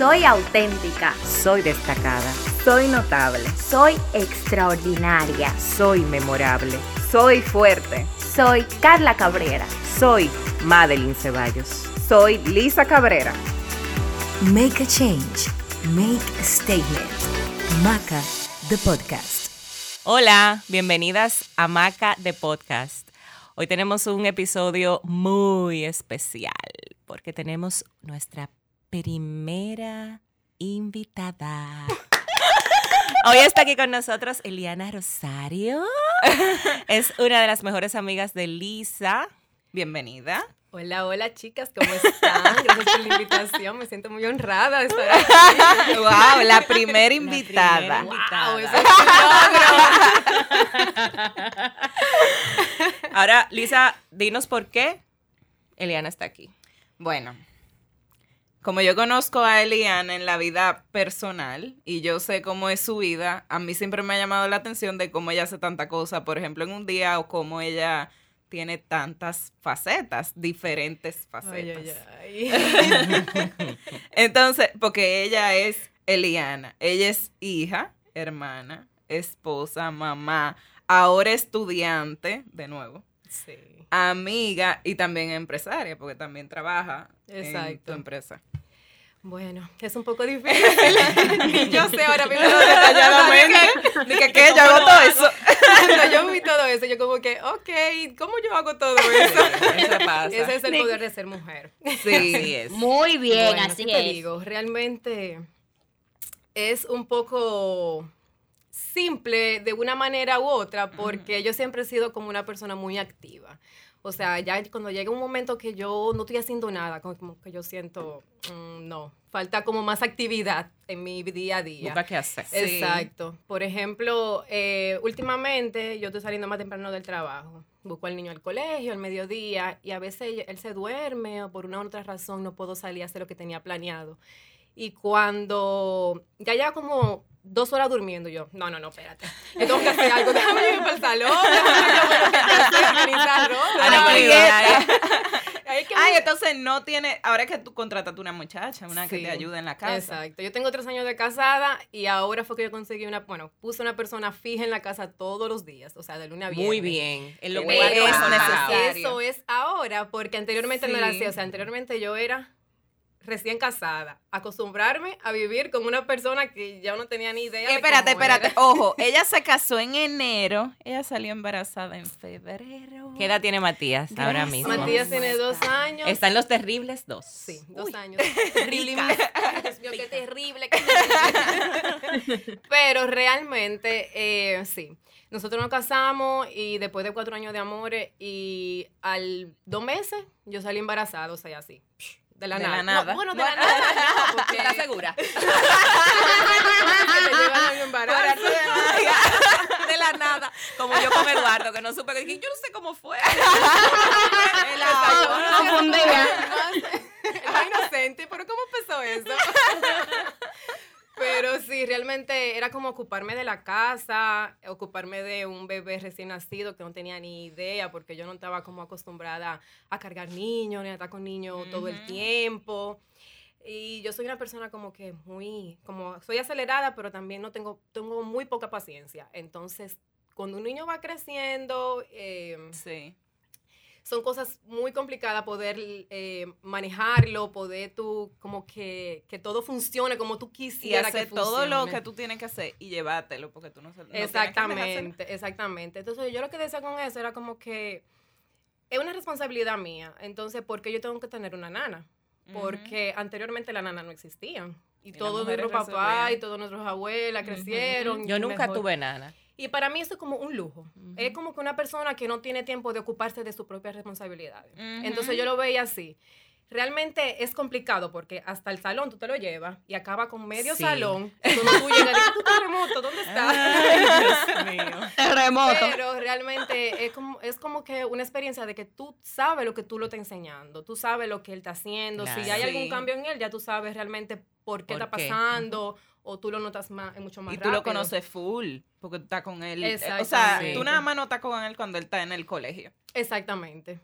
Soy auténtica. Soy destacada. Soy notable. Soy extraordinaria. Soy memorable. Soy fuerte. Soy Carla Cabrera. Soy Madeline Ceballos. Soy Lisa Cabrera. Make a change. Make a statement. Maca, the podcast. Hola, bienvenidas a Maca, the podcast. Hoy tenemos un episodio muy especial porque tenemos nuestra primera invitada. Hoy está aquí con nosotros Eliana Rosario. Es una de las mejores amigas de Lisa. Bienvenida. Hola, hola chicas, ¿cómo están? Gracias por la invitación, me siento muy honrada de estar aquí. Wow, la primera invitada. Wow, eso es un logro. Ahora, Lisa, dinos por qué Eliana está aquí. Bueno, como yo conozco a Eliana en la vida personal y yo sé cómo es su vida, a mí siempre me ha llamado la atención de cómo ella hace tanta cosa, por ejemplo, en un día o cómo ella tiene tantas facetas, diferentes facetas. Ay, ay, ay. Entonces, porque ella es Eliana, ella es hija, hermana, esposa, mamá, ahora estudiante, de nuevo, Sí. Amiga y también empresaria, porque también trabaja en tu Exacto. empresa. Bueno, es un poco difícil. Ni yo sé ahora mismo Detalladamente. Ni que, ¿qué? Yo hago todo eso. Cuando yo vi todo eso, yo como que, ok, ¿cómo yo hago todo eso? Eso pasa. Ese es el poder de ser mujer. Sí, es. Muy bien, Bueno, así ¿qué te es. digo? Realmente es un poco simple de una manera u otra porque yo siempre he sido como una persona muy activa. O sea, ya cuando llega un momento que yo no estoy haciendo nada, como- que yo siento, mm, no, falta como más actividad en mi día a día. Busca qué hacer. Exacto. Por ejemplo, eh, últimamente yo estoy saliendo más temprano del trabajo. Busco al niño al colegio, al mediodía, y a veces él se duerme o por una u otra razón no puedo salir a hacer lo que tenía planeado. Y cuando ya lleva como dos horas durmiendo, yo, no, no, no, espérate. Yo tengo que hacer algo, déjame ir para el salón, déjame que Ay, me- entonces no tiene. Ahora que tú contrataste una muchacha, una que te ayude en la casa. Exacto. Yo tengo tres años de casada y ahora fue que yo conseguí una, bueno, puse una persona fija en la casa todos los días, o sea, de lunes a viernes. Muy bien. En lo cual es necesario. Eso es ahora, porque anteriormente no era Sí. así. O sea, anteriormente yo era recién casada, acostumbrarme a vivir con una persona que yo no tenía ni idea. de Espérate, cómo espérate. era. Ojo, ella se casó en enero. Ella salió embarazada en febrero. ¿Qué edad tiene Matías ahora mismo? Matías tiene dos años. Está en los terribles dos. Sí, dos años. Terrible. Dios mío, qué terrible. qué terrible. Pero realmente, eh, sí. Nosotros nos casamos y después de cuatro años de amores y al dos meses yo salí embarazada, o sea, así. De la De nada. la No, nada. bueno, de la nada. no, porque ¿Estás segura? de la nada. Como yo con Eduardo, que no supe. que Yo no sé cómo fue. confundida. El más inocente, pero ¿cómo empezó eso? Pero sí, realmente era como ocuparme de la casa, ocuparme de un bebé recién nacido que no tenía ni idea porque yo no estaba como acostumbrada a cargar niños ni a estar con niños todo el tiempo. Y yo soy una persona como que muy, como soy acelerada, pero también no tengo, tengo muy poca paciencia. Entonces, cuando un niño va creciendo, eh, Sí. Son cosas muy complicadas poder eh, manejarlo, poder tú como que, que todo funcione como tú Y quisieras hacer que todo lo que tú tienes que hacer y llevártelo porque tú no no tienes que. Exactamente, exactamente. Entonces yo lo que decía con eso era como que es una responsabilidad mía. Entonces, ¿por qué yo tengo que tener una nana? Porque anteriormente la nana no existía. Y, todos nuestros papás y todas nuestras abuelas crecieron. Yo nunca mejor. tuve nana. Y para mí eso es como un lujo. Es como que una persona que no tiene tiempo de ocuparse de sus propias responsabilidades. Entonces yo lo veía así. Realmente es complicado porque hasta el salón tú te lo llevas y acaba con medio Sí. salón. y Cuando tú llegas, dices, tú estás remoto, ¿dónde estás? Dios mío. Terremoto. Pero realmente es como, es como que una experiencia de que tú sabes lo que tú lo estás enseñando, tú sabes lo que él está haciendo. Si hay algún cambio en él, ya tú sabes realmente por qué ¿Por está qué? pasando o tú lo notas más, mucho más Y tú lo rápido. conoces full, porque tú estás con él. eh, O sea, tú nada más no estás con él cuando él está en el colegio. Exactamente.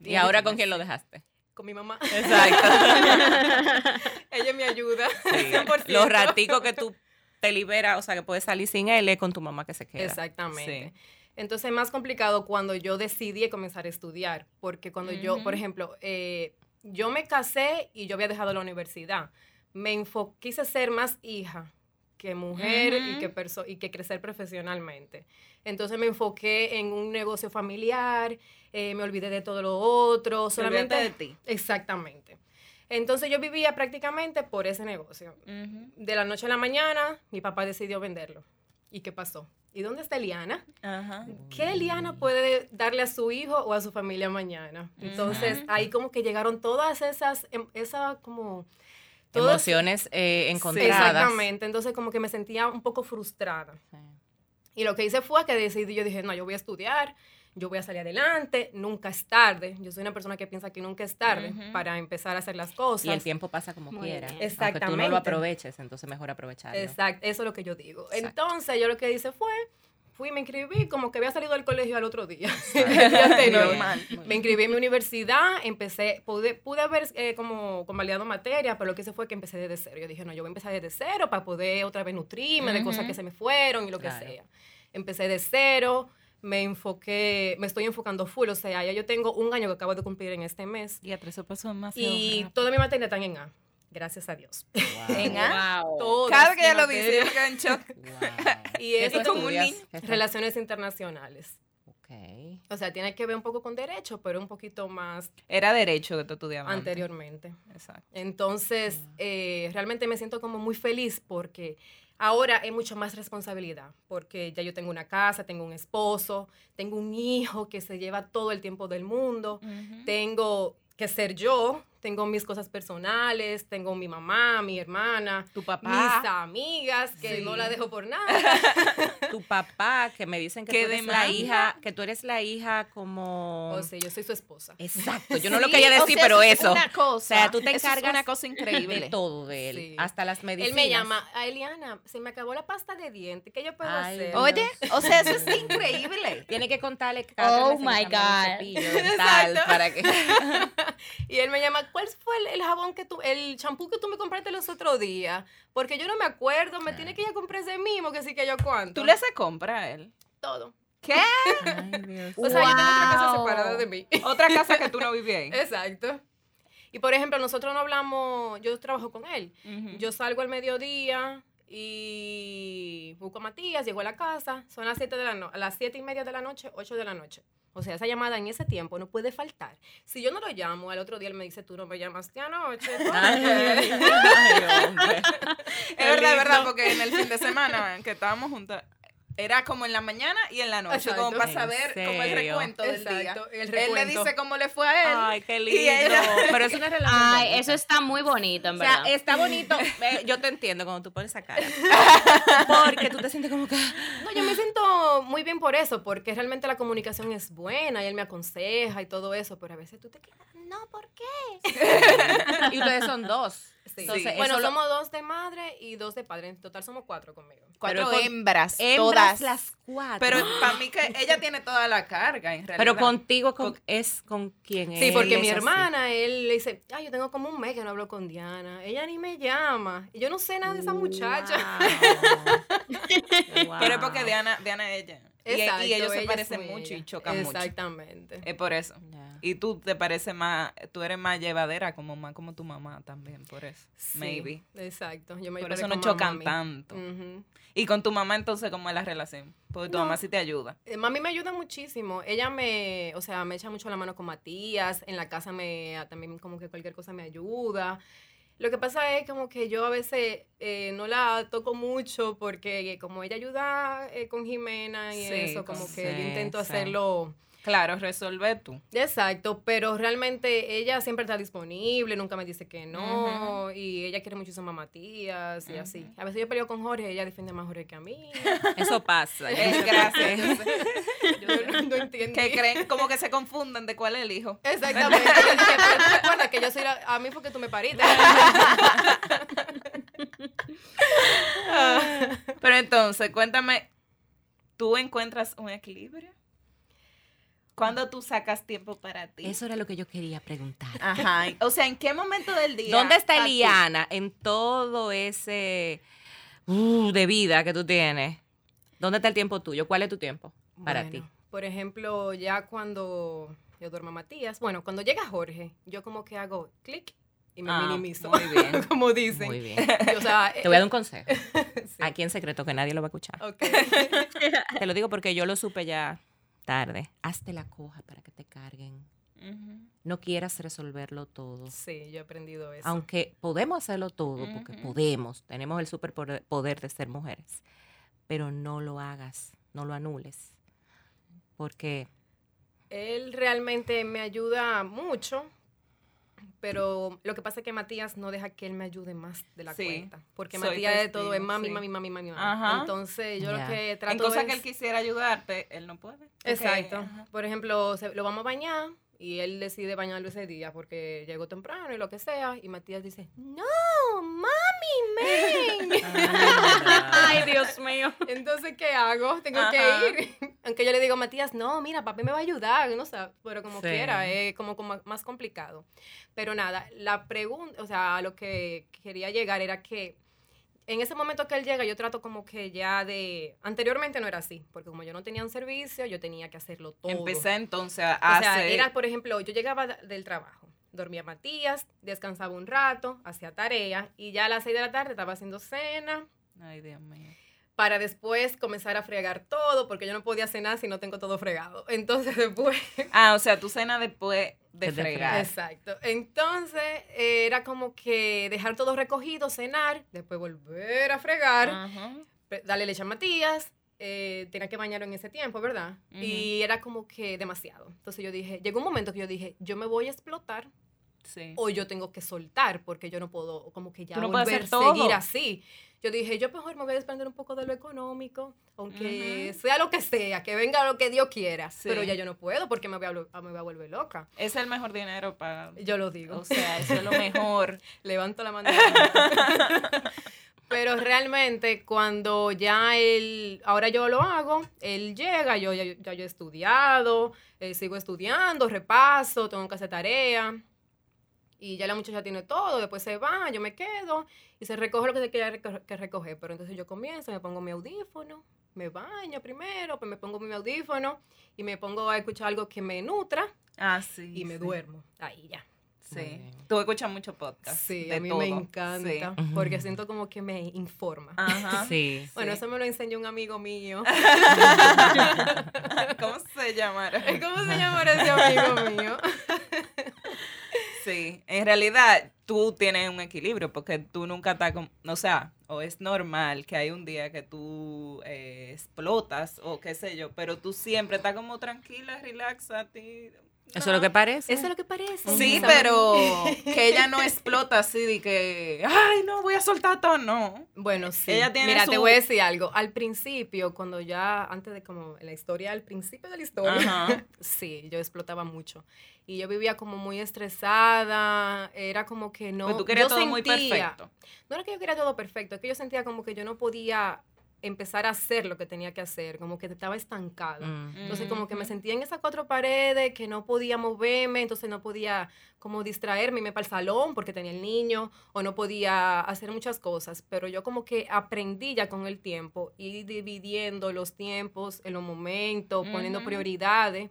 ¿Y ahora con quién lo dejaste? Con mi mamá. Exacto. Ella mi ayuda. Sí. 100%. Los raticos que tú te liberas, o sea, que puedes salir sin él, es con tu mamá que se queda. Exactamente. Entonces es más complicado cuando yo decidí comenzar a estudiar, porque cuando yo, por ejemplo, eh, yo me casé y yo había dejado la universidad, me enfo- quise ser más hija que mujer y, que y que crecer profesionalmente. Entonces me enfoqué en un negocio familiar, eh, me olvidé de todo lo otro, solamente de ti. Exactamente. Entonces yo vivía prácticamente por ese negocio. De la noche a la mañana, mi papá decidió venderlo. ¿Y qué pasó? ¿Y dónde está Eliana? ¿Qué Eliana puede darle a su hijo o a su familia mañana? Entonces, ahí como que llegaron todas esas, em- esa como... todas- Emociones eh, Sí, encontradas. exactamente. Entonces, como que me sentía un poco frustrada. Sí. Y lo que hice fue que decidí, yo dije, no, yo voy a estudiar, yo voy a salir adelante, nunca es tarde. Yo soy una persona que piensa que nunca es tarde Ujú. para empezar a hacer las cosas. Y el tiempo pasa como Muy quiera. bien. Aunque tú no Exactamente. lo aproveches, entonces mejor aprovecharlo. Exacto, eso es lo que yo digo. Exacto. Entonces, yo lo que hice fue, fui, me inscribí, como que había salido del colegio al otro día, el día anterior. Normal. Me inscribí en mi universidad, empecé, pude, pude haber eh, como convalidado materia, pero lo que hice fue que empecé desde cero. Yo dije, no, yo voy a empezar desde cero para poder otra vez nutrirme de cosas que se me fueron y lo Claro. que sea. Empecé de cero, me enfoqué, me estoy enfocando full, o sea, ya yo tengo un año que acabo de cumplir en este mes Y a tres eso pasó más. y todas mis materias están en A, gracias a Dios. Wow. En A. Todas Cada que ella mis lo dice, yo quedo en shock. Wow. Y ¿Qué eso tú como un Relaciones internacionales. Ok. O sea, tiene que ver un poco con derecho, pero un poquito más Era derecho que tú estudiabas. anteriormente. Exacto. Entonces, eh, realmente me siento como muy feliz porque ahora hay mucho más responsabilidad, porque ya yo tengo una casa, tengo un esposo, tengo un hijo que se lleva todo el tiempo del mundo, tengo que ser yo, tengo mis cosas personales, tengo mi mamá, mi hermana, Tu papá. mis amigas, que Sí. no la dejo por nada. Tu papá, que me dicen que Que tú eres la hija, que tú eres la hija como... O sea, yo soy su esposa. Exacto, yo no lo quería o decir, sea, pero es eso. una cosa. O sea, tú te es encargas una cosa increíble. de todo de él, Sí. hasta las medicinas. Él me llama, a Eliana, se me acabó la pasta de dientes, ¿qué yo puedo Ay, hacer? Oye, o sea, eso es increíble. Tiene que contarle que cada Oh my God. cepillo Exacto. para que... Y él me llama, ¿cuál fue el, el jabón que tú, el champú que tú me compraste los otros días? Porque yo no me acuerdo, me tiene que ir a comprar ese mismo, que sí que yo cuánto. Tú le haces compra a él. todo. ¿Qué? Ay, Dios. O sea, yo tengo otra casa Wow. separada de mí. Otra casa que tú no vivías ahí. Exacto. Y por ejemplo, nosotros no hablamos, yo trabajo con él. Yo salgo al mediodía y busco a Matías, llego a la casa, son las 7 de la no a las siete y media de la noche, 8 de la noche. O sea, esa llamada en ese tiempo no puede faltar. Si yo no lo llamo, al otro día él me dice, tú no me llamaste anoche. Ay, ay, hombre. Es verdad, es verdad, porque en el fin de semana que estábamos juntas, era como en la mañana y en la noche, Exacto. como para ¿En saber como el recuento del día. Él le dice cómo le fue a él. Ay, qué y lindo. ella- Pero es una relación Ay, bonita. eso está muy bonito, en O verdad. sea, está bonito. yo te entiendo cuando tú pones esa cara. Porque tú te sientes como que. No, yo me siento muy bien por eso, porque realmente la comunicación es buena y él me aconseja y todo eso, pero a veces tú te quedas, no, ¿por qué? Y ustedes son dos. Sí. Entonces, bueno, lo- somos dos de madre y dos de padre. En total somos cuatro conmigo. Cuatro con- hembras, hembras todas. las cuatro. Pero para mí que ella tiene toda la carga, en realidad. Pero contigo con- Con- es con quien Sí, él porque es mi así. hermana, él le dice, ay, yo tengo como un mes que no hablo con Diana. Ella ni me llama. Y yo no sé nada de esa muchacha. Wow. Pero es porque Diana, Diana es ella. Y- Exacto, y, ellos se parecen mucho ella. y chocan mucho. Exactamente. Es por eso. Y tú te pareces más, tú eres más llevadera, como más como tu mamá también, por eso. Sí, Maybe. Exacto. Yo me Por eso no chocan mami. tanto. Ujú. Y con tu mamá entonces, ¿cómo es la relación? Porque tu No. mamá sí te ayuda. Eh, Mami me ayuda muchísimo. Ella me, o sea, me echa mucho la mano con Matías. En la casa me también como que cualquier cosa me ayuda. Lo que pasa es como que yo a veces eh, no la toco mucho porque como ella ayuda eh, con Jimena y Sí, eso, como que yo intento hacerlo Claro, resolver tú. Exacto, pero realmente ella siempre está disponible, nunca me dice que no, y ella quiere muchísimo a Matías y así. A veces yo peleo con Jorge, ella defiende más a Jorge que a mí. Eso pasa. Es gracias. Yo no, no entiendo. Que creen, como que se confunden de cuál es el hijo. Exactamente. Yo dije, pero tú recuerdas que yo soy la- a mí porque tú me pariste. Pero entonces, cuéntame, ¿tú encuentras un equilibrio? ¿Cuándo tú sacas tiempo para ti? Eso era lo que yo quería preguntar. Ajá. O sea, ¿en qué momento del día? ¿Dónde está tú? Eliana en todo ese uh, de vida que tú tienes? ¿Dónde está el tiempo tuyo? ¿Cuál es tu tiempo para Bueno, ti? Por ejemplo, ya cuando yo duermo a Matías, bueno, cuando llega Jorge, yo como que hago clic y me Ah, minimizo. muy bien. como dicen. Muy bien. Y, o sea, Te voy a dar un consejo. sí. Aquí en secreto que nadie lo va a escuchar. Ok. Te lo digo porque yo lo supe ya tarde. Hazte la coja para que te carguen. Ujú. No quieras resolverlo todo. Sí, yo he aprendido eso. Aunque podemos hacerlo todo, porque Ujú. podemos, tenemos el superpoder poder de ser mujeres, pero no lo hagas, no lo anules, porque Él realmente me ayuda mucho, pero lo que pasa es que Matías no deja que él me ayude más de la Sí, cuenta. Porque Matías de todo es testigo, mami, sí. mami, mami, mami, mami. Ajá. Entonces yo lo que trato En cosas es... que él quisiera ayudarte, él no puede. Exacto. Por ejemplo, se- lo vamos a bañar y él decide bañarlo ese día porque llegó temprano y lo que sea. Y Matías dice, no, mami, ven. Ay, Dios mío. Entonces, ¿qué hago? Tengo Ajá. que ir. Aunque yo le digo a Matías, no, mira, papi me va a ayudar, no sé, pero como Sí. quiera, es como, como más complicado. Pero nada, la pregunta, o sea, a lo que quería llegar era que en ese momento que él llega, yo trato como que ya de... Anteriormente no era así, porque como yo no tenía un servicio, yo tenía que hacerlo todo. Empecé entonces a O sea, hacer... era, por ejemplo, yo llegaba del trabajo, dormía Matías, descansaba un rato, hacía tarea y ya a las 6 de la tarde estaba haciendo cena Ay, Dios mío. Para después comenzar a fregar todo, porque yo no podía cenar si no tengo todo fregado. Entonces después... Ah, o sea, tu cena después de fregar. Exacto. Entonces era como que dejar todo recogido, cenar, después volver a fregar, Ajá. pe- darle leche a Matías. eh, tenía que bañarlo en ese tiempo, ¿verdad? Ujú. Y era como que demasiado. Entonces yo dije, llegó un momento que yo dije, yo me voy a explotar Sí. o yo tengo que soltar porque yo no puedo como que ya no volver seguir así. Yo dije, yo mejor me voy a desprender un poco de lo económico, aunque sea lo que sea, que venga lo que Dios quiera, Sí. pero ya yo no puedo porque me voy a, me voy a volver loca. Es el mejor dinero para... Yo lo digo. O sea, eso es lo mejor. Levanto la mano. Pero realmente cuando ya él, ahora yo lo hago, él llega, yo ya, ya yo he estudiado, eh, sigo estudiando, repaso, tengo que hacer tarea. Y ya la muchacha tiene todo, después se va, yo me quedo y se recoge lo que se quiera reco- que recoger. Pero entonces yo comienzo, me pongo mi audífono, me baño primero, pues me pongo mi audífono y me pongo a escuchar algo que me nutra Ah, sí. y me sí. duermo. Ahí ya. Sí. Tú escuchas mucho podcast. Sí, de a mí todo. me encanta Sí. porque siento como que me informa. Ajá. sí. Bueno, sí. eso me lo enseñó un amigo mío. ¿Cómo se llamará? ¿Cómo se llama ese amigo mío? Sí, en realidad tú tienes un equilibrio porque tú nunca estás como, o sea, o es normal que hay un día que tú eh, explotas o qué sé yo, pero tú siempre estás como tranquila, relaxa, ti. Eso es lo que parece. Eso es lo que parece. Sí, pero que ella no explota así de que, ay, no, voy a soltar todo, no. Bueno, sí. Ella tiene Mira, su- te voy a decir algo. Al principio, cuando ya, antes de como la historia, al principio de la historia, Ajá. sí, yo explotaba mucho. Y yo vivía como muy estresada, era como que no... Porque tú querías yo todo muy sentía- perfecto. No era que yo quería todo perfecto, es que yo sentía como que yo no podía empezar a hacer lo que tenía que hacer, como que estaba estancada. Mm. Entonces como que me Ujú. sentía en esas cuatro paredes, que no podía moverme, entonces no podía como distraerme, irme para el salón porque tenía el niño, o no podía hacer muchas cosas, pero yo como que aprendí ya con el tiempo, ir dividiendo los tiempos en los momentos, poniendo Ujú. prioridades,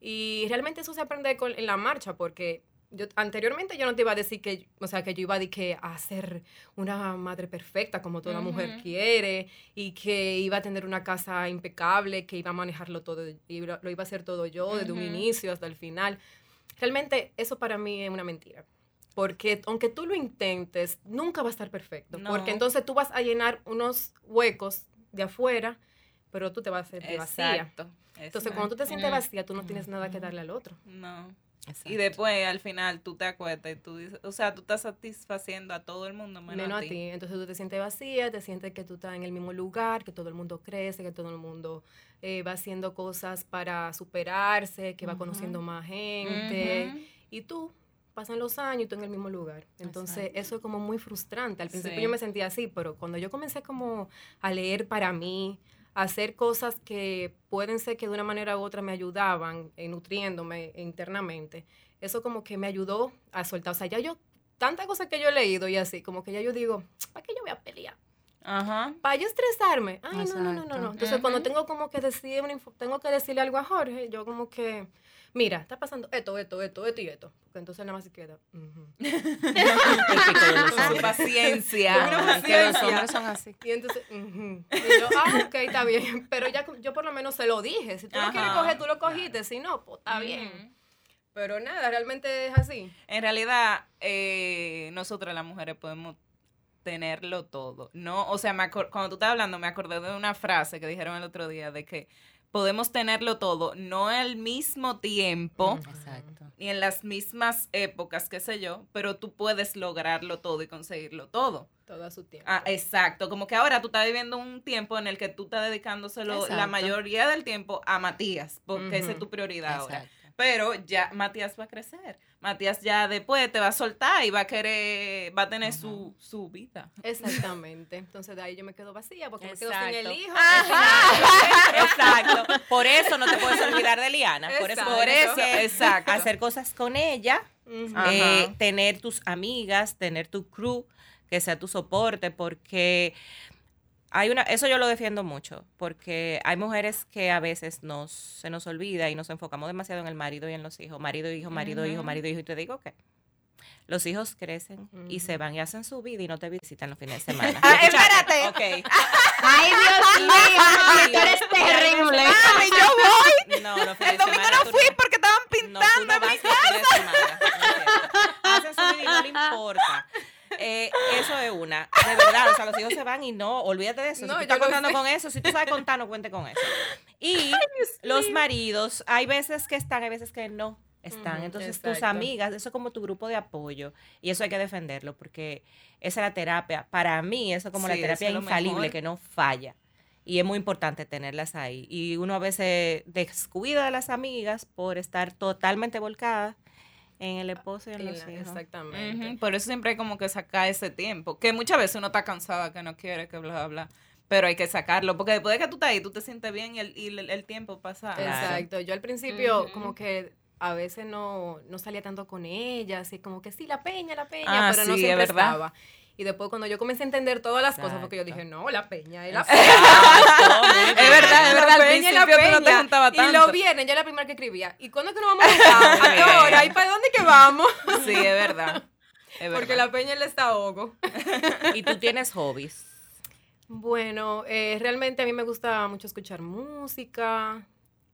y realmente eso se aprende con- en la marcha, porque yo anteriormente yo no te iba a decir que, o sea, que yo iba a, que a ser una madre perfecta como toda mujer Ujú. quiere y que iba a tener una casa impecable, que iba a manejarlo todo, y lo, iba a hacer todo yo desde un Ujú. inicio hasta el final. Realmente eso para mí es una mentira. Porque aunque tú lo intentes, nunca va a estar perfecto. No. Porque entonces tú vas a llenar unos huecos de afuera, pero tú te vas a sentir vacía. Exacto. Entonces, cuando tú te sientes vacía, tú no tienes nada que darle al otro. No. Exacto. Y después, al final, tú te acuestas y tú dices, o sea, tú estás satisfaciendo a todo el mundo menos, menos a ti. Entonces tú te sientes vacía, te sientes que tú estás en el mismo lugar, que todo el mundo crece, que todo el mundo eh, va haciendo cosas para superarse, que va conociendo más gente. Y tú, pasan los años y tú en el mismo lugar. Entonces Exacto. eso es como muy frustrante. Al principio Sí. yo me sentía así, pero cuando yo comencé como a leer para mí, hacer cosas que pueden ser que de una manera u otra me ayudaban, eh, nutriéndome internamente, eso como que me ayudó a soltar. O sea, ya yo, tantas cosas que yo he leído y así, como que ya yo digo, ¿para qué yo voy a pelear? Ajá. Para yo estresarme. Ay, no, no, no, no. Entonces, cuando tengo como que decir, una info- tengo que decirle algo a Jorge, yo como que, mira, está pasando esto, esto, esto, esto y esto. Porque entonces nada más se queda. Con su paciencia. Que los hombres son así. Y entonces, ujú. y yo, ah, ok, está bien. Pero ya yo por lo menos se lo dije. Si tú lo quieres Ajá, coger, tú lo cogiste. Si no, pues está bien. Pero nada, realmente es así. En realidad, eh, nosotras las mujeres podemos tenerlo todo. No, o sea, me acor- cuando tú estabas hablando, me acordé de una frase que dijeron el otro día de que podemos tenerlo todo, no al mismo tiempo, Exacto. ni en las mismas épocas, qué sé yo, pero tú puedes lograrlo todo y conseguirlo todo. Todo a su tiempo. Ah, exacto, como que ahora tú estás viviendo un tiempo en el que tú estás dedicándoselo la mayoría del tiempo a Matías, porque esa es tu prioridad ahora. Pero ya Matías va a crecer. Matías ya después te va a soltar y va a querer, va a tener su, su vida. Exactamente. Entonces de ahí yo me quedo vacía porque me quedo sin el hijo. Exacto. Por eso no te puedes olvidar de Liana. Por eso, Exacto. por eso Exacto. hacer cosas con ella, eh, tener tus amigas, tener tu crew, que sea tu soporte, porque hay una, eso yo lo defiendo mucho, porque hay mujeres que a veces nos, se nos olvida y nos enfocamos demasiado en el marido y en los hijos, marido, hijo, marido, hijo, Ujú. marido, hijo, y te digo que los hijos crecen y se van y hacen su vida y no te visitan los fines de semana. Ah, espérate. Ok. Ay, Dios mío, tú eres terrible. Mami, yo voy. No, los fines El de domingo semana no fui porque estaban pintando una. De verdad, o sea, los hijos se van y no, olvídate de eso. No, si tú estás contando sé. con eso, si tú sabes contar, no cuente con eso. Y los maridos, hay veces que están, hay veces que no están. Entonces, tus amigas, eso es como tu grupo de apoyo. Y eso hay que defenderlo, porque esa es la terapia. Para mí, eso es como la terapia infalible mejor. que no falla. Y es muy importante tenerlas ahí. Y uno a veces descuida de las amigas por estar totalmente volcada en el esposo y en Y los la- hijos. Exactamente. Por eso siempre hay como que sacar ese tiempo. Que muchas veces uno está cansada, que no quiere, que bla, bla, bla. Pero hay que sacarlo. Porque después de que tú estás ahí, tú te sientes bien y el, y el, el tiempo pasa. Exacto. Yo al principio como que a veces no, no salía tanto con ella, así como que sí, la peña, la peña, Ah, pero no sí, es siempre verdad. estaba. Y después cuando yo comencé a entender todas las cosas, porque yo dije, no, la peña, es la muy Es verdad, es La verdad. Al peña la no te peña. Y lo viernes, yo era la primera que escribía. ¿Y cuándo es que nos vamos a juntar? ¿A qué hora? ¿Y para dónde que vamos? Sí, es verdad. Es Porque verdad. la peña es el desahogo. Y tú tienes hobbies. Bueno, eh, realmente a mí me gusta mucho escuchar música.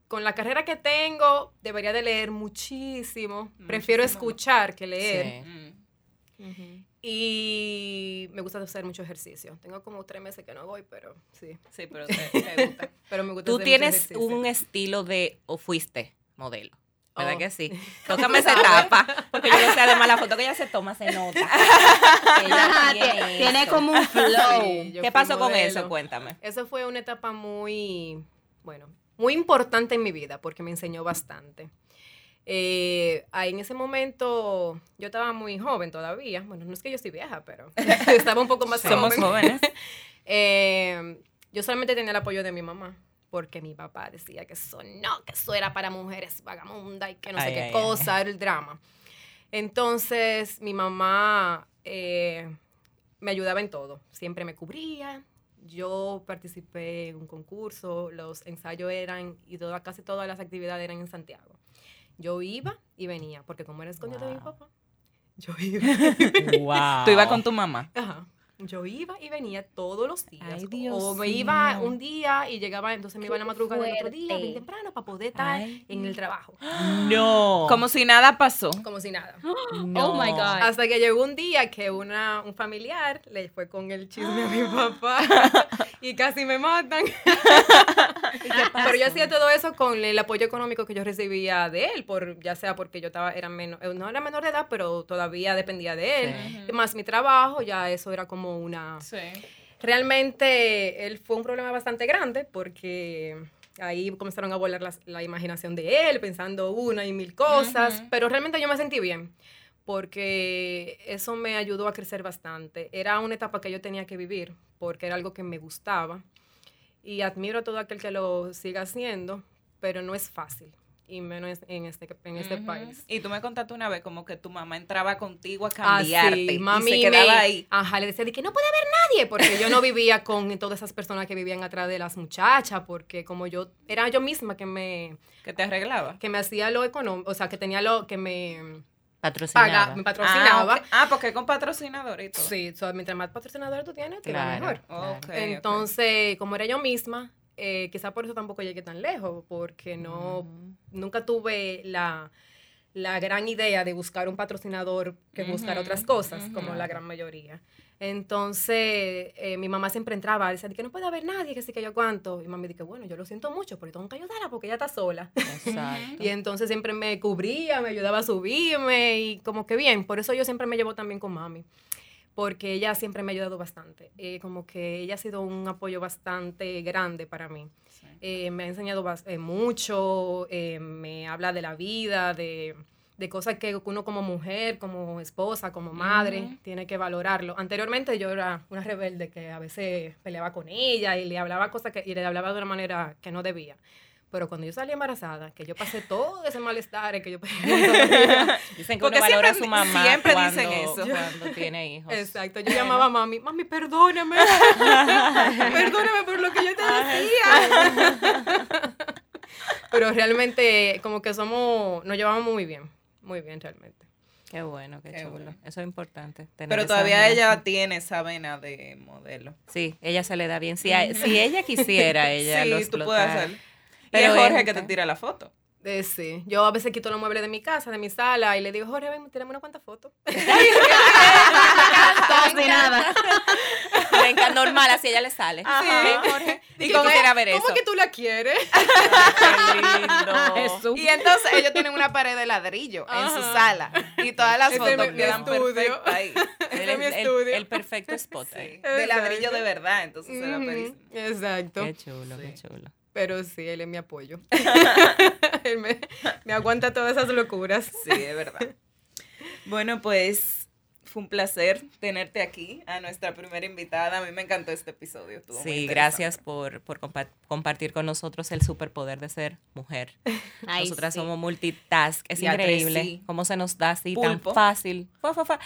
Con la carrera que tengo, debería de leer muchísimo. Prefiero escuchar que leer. Sí. Mm. Y me gusta hacer mucho ejercicio. Tengo como tres meses que no voy, pero sí. Sí, pero te, te gusta. Pero me gusta Tú hacer tienes un estilo de, o fuiste modelo. ¿Verdad Oh. que sí? Tócame esa etapa, porque yo no sé, además la foto que ella se toma se nota. Ella Ajá, tiene tie- Tiene como un flow. Sí, ¿Qué pasó con eso? Cuéntame. Eso fue una etapa muy, bueno, muy importante en mi vida porque me enseñó bastante. Eh, ahí en ese momento yo estaba muy joven todavía. Bueno, no es que yo estoy vieja, pero estaba un poco más Somos joven. jóvenes. Eh, yo solamente tenía el apoyo de mi mamá porque mi papá decía que eso no, que eso era para mujeres vagabundas y que no sé Ay, qué ay, cosa, era el drama. Entonces mi mamá eh, me ayudaba en todo, siempre me cubría. Yo participé en un concurso, los ensayos eran y toda, casi todas las actividades eran en Santiago. Yo iba y venía, porque como era escondido de mi papá, yo iba. Wow. Tú ibas con tu mamá. Ajá. Yo iba y venía todos los días. Ay, Dios o me iba un día y llegaba, entonces me iba a la madrugada del otro día, bien temprano, para poder estar Ay. en el trabajo. No. Como si nada pasó. Como si nada. No. Oh my God. Hasta que llegó un día que una, un familiar le fue con el chisme a mi papá y casi me matan. Pero yo hacía todo eso con el apoyo económico que yo recibía de él, por, ya sea porque yo estaba, era menor, eh, no era menor de edad, pero todavía dependía de él. Sí. Más mi trabajo, ya eso era como una... Sí. Realmente él fue un problema bastante grande porque ahí comenzaron a volar las- la imaginación de él, pensando una y mil cosas, pero realmente yo me sentí bien porque eso me ayudó a crecer bastante. Era una etapa que yo tenía que vivir porque era algo que me gustaba Y admiro a todo aquel que lo siga haciendo, pero no es fácil. Y menos en este, en este país. Y tú me contaste una vez como que tu mamá entraba contigo a Ah, cambiarte sí, y se quedaba me- ahí. Ajá, le decía de que no puede haber nadie, porque yo no vivía con todas esas personas que vivían atrás de las muchachas, porque como yo, era yo misma que me, Que te arreglaba. que me hacía lo económico, o sea, que tenía lo, que me Patrocinaba. me patrocinaba. Ah, ok. Ah, porque con patrocinador y todo. Sí, so, mientras más patrocinadores tú tienes, Claro. mejor. Claro. Entonces, como era yo misma, eh, quizá por eso tampoco llegué tan lejos, porque no, Ujú. nunca tuve la, la gran idea de buscar un patrocinador que buscar Ujú, otras cosas, ujú. como la gran mayoría. Entonces, eh, mi mamá siempre entraba, decía, que no puede haber nadie, que sí, que yo cuánto. Y mami dice, bueno, yo lo siento mucho, pero tengo que ayudarla porque ella está sola. Exacto. Y entonces siempre me cubría, me ayudaba a subirme y como que bien, por eso yo siempre me llevo también con mami, porque ella siempre me ha ayudado bastante, Eh, como que ella ha sido un apoyo bastante grande para mí. Sí. Eh, me ha enseñado eh, mucho, eh, me habla de la vida, de, de cosas que uno como mujer, como esposa, como madre, Ujú. tiene que valorarlo. Anteriormente yo era una rebelde que a veces peleaba con ella y le hablaba cosas que, y le hablaba de una manera que no debía. Pero cuando yo salí embarazada, que yo pasé todo ese malestar, que yo Dicen que Porque uno valora a siempre- su mamá siempre cuando, dicen eso. cuando tiene hijos. Exacto, yo llamaba a mami, mami, perdóname, perdóname por lo que yo te decía. Pero realmente como que somos, nos llevamos muy bien, muy bien realmente. Qué bueno, qué, Qué chulo. bueno. Eso es importante. tener Pero todavía ella tiene esa vena de modelo. Sí, ella se le da bien. Si, a- si ella quisiera, ella lo sí, tú puedes hacer. Pero es Jorge que te tira la foto. Eh, sí, yo a veces quito los muebles de mi casa, de mi sala, y le digo, Jorge, ven, tírame una cuantas fotos. Casi nada. Venga, normal, así ella le sale. Ajá. Ven, Jorge. Y con él, ver eso. ¿Cómo que tú la quieres? Qué lindo. Y entonces ellos tienen una pared de ladrillo en su sala. Y todas las fotos quedan estudio. perfectas ahí. El, mi estudio. el perfecto spot. Sí, ahí. de ladrillo de verdad, entonces se la Ujú, pedís. Exacto. Qué chulo, qué Sí. chulo. Pero sí, él es mi apoyo. él me, me aguanta todas esas locuras. Sí, es verdad. Bueno, pues fue un placer tenerte aquí, a nuestra primera invitada. A mí me encantó este episodio. estuvo Sí, gracias por, por compa- compartir con nosotros el superpoder de ser mujer. Ay, Nosotras sí. somos multitask. Es Y tres increíble sí. cómo se nos da así Pulpo. tan fácil. Fa, fa, fa.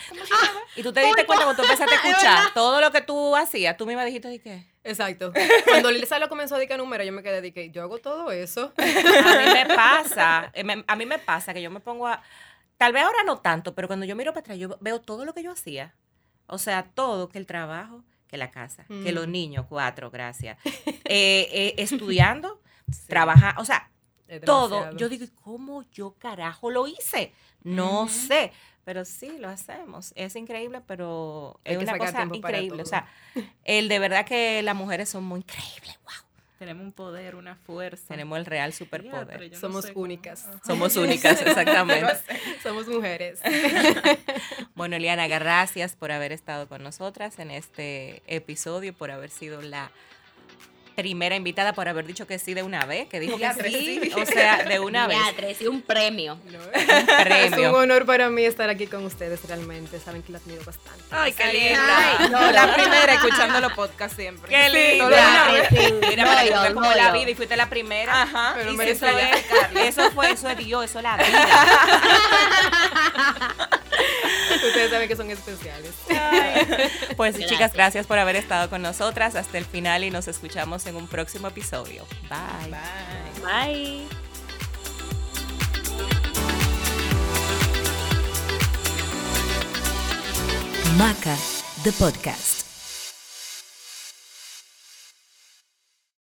Y tú te diste cuenta cuando tú empezaste a escuchar todo lo que tú hacías. Tú misma dijiste, ¿de qué? Exacto. Cuando Lisa lo comenzó a dedicar número, yo me quedé de que yo hago todo eso. A mí me pasa, eh, a mí me pasa que yo me pongo a, tal vez ahora no tanto, pero cuando yo miro para atrás, yo veo todo lo que yo hacía. O sea, todo, que el trabajo, que la casa, que los Mm. niños, cuatro, gracias. Eh, eh, estudiando, trabajar, o sea, todo. Yo digo, ¿cómo yo carajo lo hice? No sé. Pero sí, lo hacemos. Es increíble, pero Hay es una cosa increíble. O sea, el de verdad que las mujeres son muy increíbles. Wow. Tenemos un poder, una fuerza. Tenemos el real superpoder. no Somos sé únicas. Somos únicas, exactamente. Somos mujeres. Bueno, Eliana, gracias por haber estado con nosotras en este episodio, por haber sido la primera invitada, por haber dicho que sí de una vez, que dijo que sí, sí. o sea, de una vez. Sí, un premio. No, Un Es un premio. honor para mí estar aquí con ustedes realmente. Saben que la admiro bastante. Ay, qué Ay, linda. no, la primera escuchando los podcasts siempre. Qué linda. Sí, Mira, para que veas como la vida y fuiste la primera. Ajá. Pero y me Eso eso merecía. es, eso fue, eso es Dios, eso es la vida. Ustedes saben que son especiales. Pues Gracias. chicas, gracias por haber estado con nosotras hasta el final y nos escuchamos en un próximo episodio. Bye. Bye. Bye. Maca, the podcast.